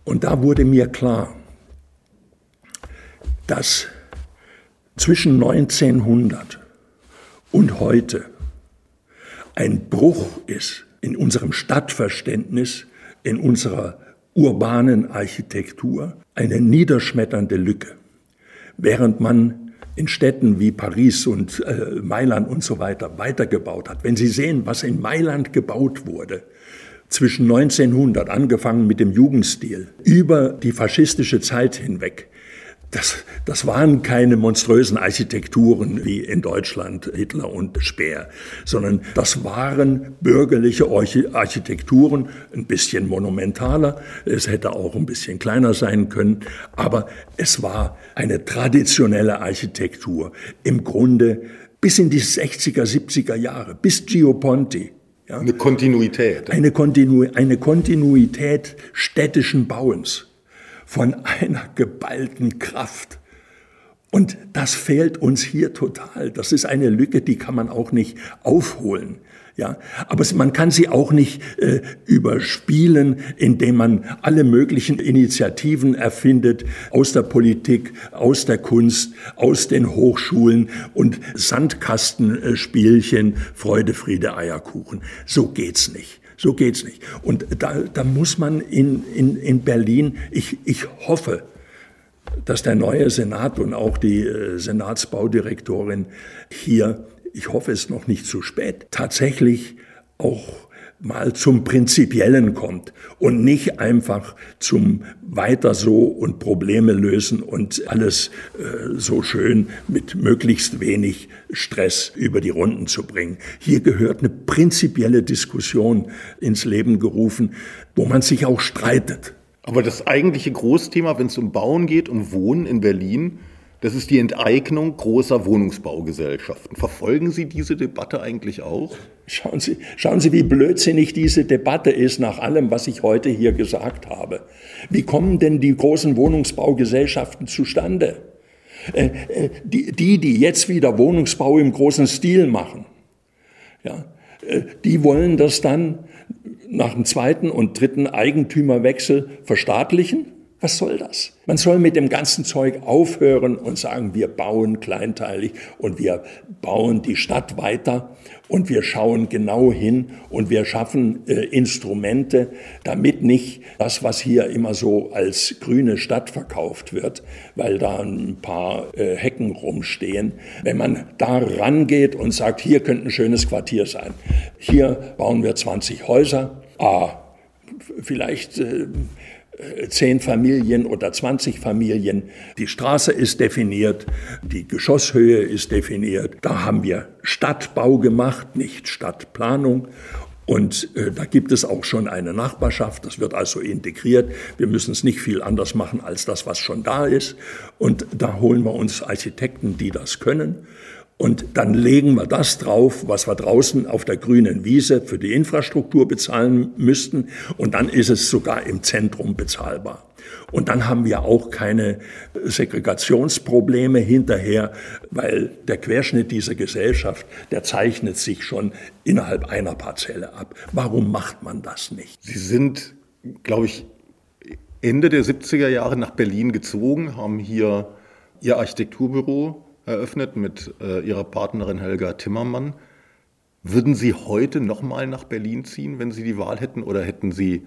Und da wurde mir klar, dass zwischen 1900 und heute ein Bruch ist in unserem Stadtverständnis, in unserer urbanen Architektur eine niederschmetternde Lücke. Während man in Städten wie Paris und äh, Mailand und so weiter weitergebaut hat. Wenn Sie sehen, was in Mailand gebaut wurde, zwischen 1900, angefangen mit dem Jugendstil, über die faschistische Zeit hinweg, das, das waren keine monströsen Architekturen wie in Deutschland Hitler und Speer, sondern das waren bürgerliche Architekturen, ein bisschen monumentaler, es hätte auch ein bisschen kleiner sein können, aber es war eine traditionelle Architektur, im Grunde bis in die 60er, 70er Jahre, bis Gio Ponti. Ja? Eine Kontinuität. Eine, Kontinu eine Kontinuität städtischen Bauens von einer geballten Kraft. Und das fehlt uns hier total. Das ist eine Lücke, die kann man auch nicht aufholen. Ja, aber man kann sie auch nicht äh, überspielen, indem man alle möglichen Initiativen erfindet aus der Politik, aus der Kunst, aus den Hochschulen und Sandkastenspielchen, Freude, Friede, Eierkuchen. So geht's nicht. So geht's nicht. Und da, da muss man in, in, in Berlin, ich, ich hoffe, dass der neue Senat und auch die äh, Senatsbaudirektorin hier, ich hoffe es noch nicht zu spät, tatsächlich auch mal zum Prinzipiellen kommt und nicht einfach zum weiter so und Probleme lösen und alles äh, so schön mit möglichst wenig Stress über die Runden zu bringen. Hier gehört eine prinzipielle Diskussion ins Leben gerufen, wo man sich auch streitet. Aber das eigentliche Großthema, wenn es um Bauen geht, um Wohnen in Berlin, das ist die Enteignung großer Wohnungsbaugesellschaften. Verfolgen Sie diese Debatte eigentlich auch? Schauen Sie, schauen Sie, wie blödsinnig diese Debatte ist nach allem, was ich heute hier gesagt habe. Wie kommen denn die großen Wohnungsbaugesellschaften zustande? Äh, äh, die, die, die jetzt wieder Wohnungsbau im großen Stil machen, ja, äh, die wollen das dann nach dem zweiten und dritten Eigentümerwechsel verstaatlichen was soll das? Man soll mit dem ganzen Zeug aufhören und sagen, wir bauen kleinteilig und wir bauen die Stadt weiter und wir schauen genau hin und wir schaffen äh, Instrumente, damit nicht das, was hier immer so als grüne Stadt verkauft wird, weil da ein paar äh, Hecken rumstehen, wenn man da rangeht und sagt, hier könnte ein schönes Quartier sein, hier bauen wir 20 Häuser, ah, vielleicht äh, zehn Familien oder 20 Familien. Die Straße ist definiert, die Geschosshöhe ist definiert. Da haben wir Stadtbau gemacht, nicht Stadtplanung. Und äh, da gibt es auch schon eine Nachbarschaft, das wird also integriert. Wir müssen es nicht viel anders machen als das, was schon da ist. Und da holen wir uns Architekten, die das können. Und dann legen wir das drauf, was wir draußen auf der grünen Wiese für die Infrastruktur bezahlen müssten. Und dann ist es sogar im Zentrum bezahlbar. Und dann haben wir auch keine Segregationsprobleme hinterher, weil der Querschnitt dieser Gesellschaft, der zeichnet sich schon innerhalb einer Parzelle ab. Warum macht man das nicht? Sie sind, glaube ich, Ende der 70er Jahre nach Berlin gezogen, haben hier Ihr Architekturbüro eröffnet mit äh, ihrer Partnerin Helga Timmermann. Würden Sie heute nochmal nach Berlin ziehen, wenn Sie die Wahl hätten, oder hätten Sie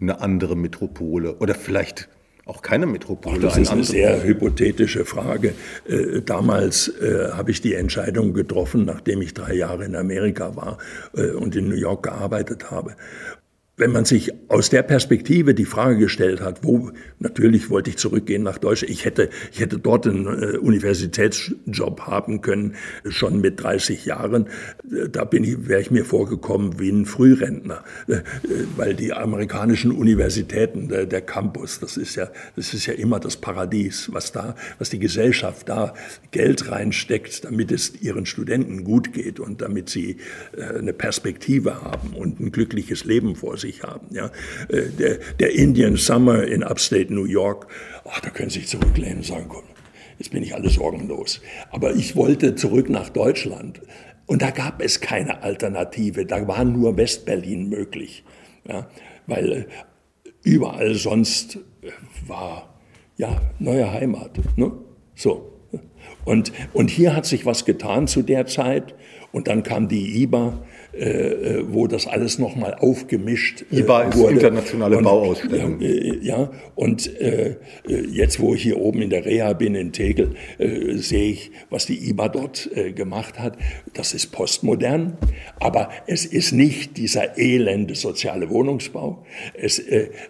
eine andere Metropole oder vielleicht auch keine Metropole? Ach, das ist eine sehr hypothetische Frage. Äh, damals äh, habe ich die Entscheidung getroffen, nachdem ich drei Jahre in Amerika war äh, und in New York gearbeitet habe wenn man sich aus der Perspektive die Frage gestellt hat, wo, natürlich wollte ich zurückgehen nach Deutschland, ich hätte, ich hätte dort einen äh, Universitätsjob haben können, schon mit 30 Jahren, da bin ich, wäre ich mir vorgekommen wie ein Frührentner, äh, weil die amerikanischen Universitäten, der, der Campus, das ist ja, das ist ja immer das Paradies, was da, was die Gesellschaft da Geld reinsteckt, damit es ihren Studenten gut geht und damit sie äh, eine Perspektive haben und ein glückliches Leben vor sich haben. Ja. Äh, der, der Indian Summer in Upstate New York, ach, da können Sie sich zurücklehnen und sagen, komm, jetzt bin ich alle sorgenlos. Aber ich wollte zurück nach Deutschland. Und da gab es keine Alternative, da war nur Westberlin möglich. Ja, weil äh, überall sonst äh, war ja neue Heimat. Ne? So. Und, und hier hat sich was getan zu der Zeit. Und dann kam die IBA, äh, äh, wo das alles nochmal aufgemischt äh, IBA ist wurde. internationale und, Bauausstellung. Äh, ja, und äh, jetzt, wo ich hier oben in der Reha bin, in Tegel, äh, sehe ich, was die IBA dort gemacht hat. Das ist postmodern, aber es ist nicht dieser elende soziale Wohnungsbau. Es,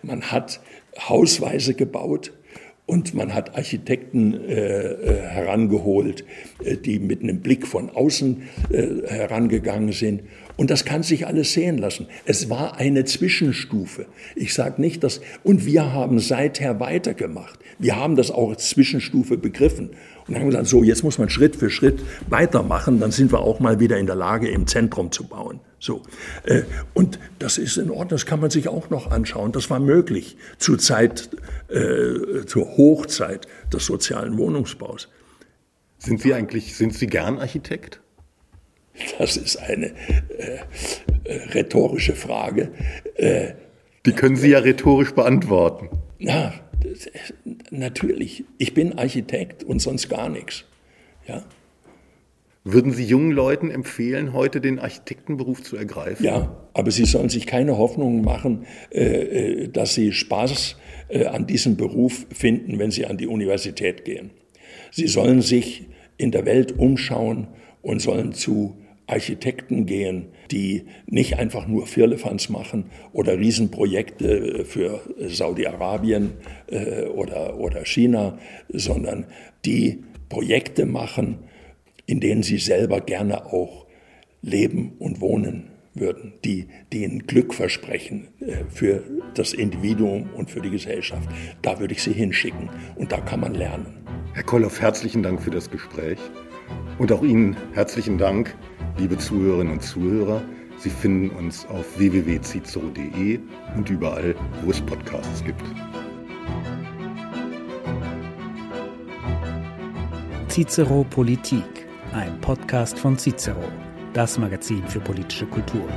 man hat hausweise gebaut, und man hat Architekten äh, äh, herangeholt, äh, die mit einem Blick von außen äh, herangegangen sind. Und das kann sich alles sehen lassen. Es war eine Zwischenstufe. Ich sage nicht, dass. Und wir haben seither weitergemacht. Wir haben das auch als Zwischenstufe begriffen. Und haben gesagt, so, jetzt muss man Schritt für Schritt weitermachen, dann sind wir auch mal wieder in der Lage, im Zentrum zu bauen. So. Äh, und das ist in Ordnung, das kann man sich auch noch anschauen. Das war möglich zur Zeit, äh, zur Hochzeit des sozialen Wohnungsbaus. Sind Sie eigentlich, sind Sie gern Architekt? Das ist eine äh, äh rhetorische Frage. Äh, Die können Sie ja rhetorisch beantworten. Na, natürlich. Ich bin Architekt und sonst gar nichts. Ja. Würden Sie jungen Leuten empfehlen, heute den Architektenberuf zu ergreifen? Ja, aber sie sollen sich keine Hoffnungen machen, äh, äh, dass sie Spaß äh, an diesem Beruf finden, wenn sie an die Universität gehen. Sie sollen sich in der Welt umschauen und sollen zu Architekten gehen, die nicht einfach nur Firlefanz machen oder Riesenprojekte für Saudi-Arabien äh, oder, oder China, sondern die Projekte machen, in denen sie selber gerne auch leben und wohnen würden, die, die Glück versprechen äh, für das Individuum und für die Gesellschaft. Da würde ich sie hinschicken und da kann man lernen. Herr Kolloff, herzlichen Dank für das Gespräch und auch Ihnen herzlichen Dank Liebe Zuhörerinnen und Zuhörer, Sie finden uns auf www.cicero.de und überall, wo es Podcasts gibt. Cicero Politik, ein Podcast von Cicero, das Magazin für politische Kultur.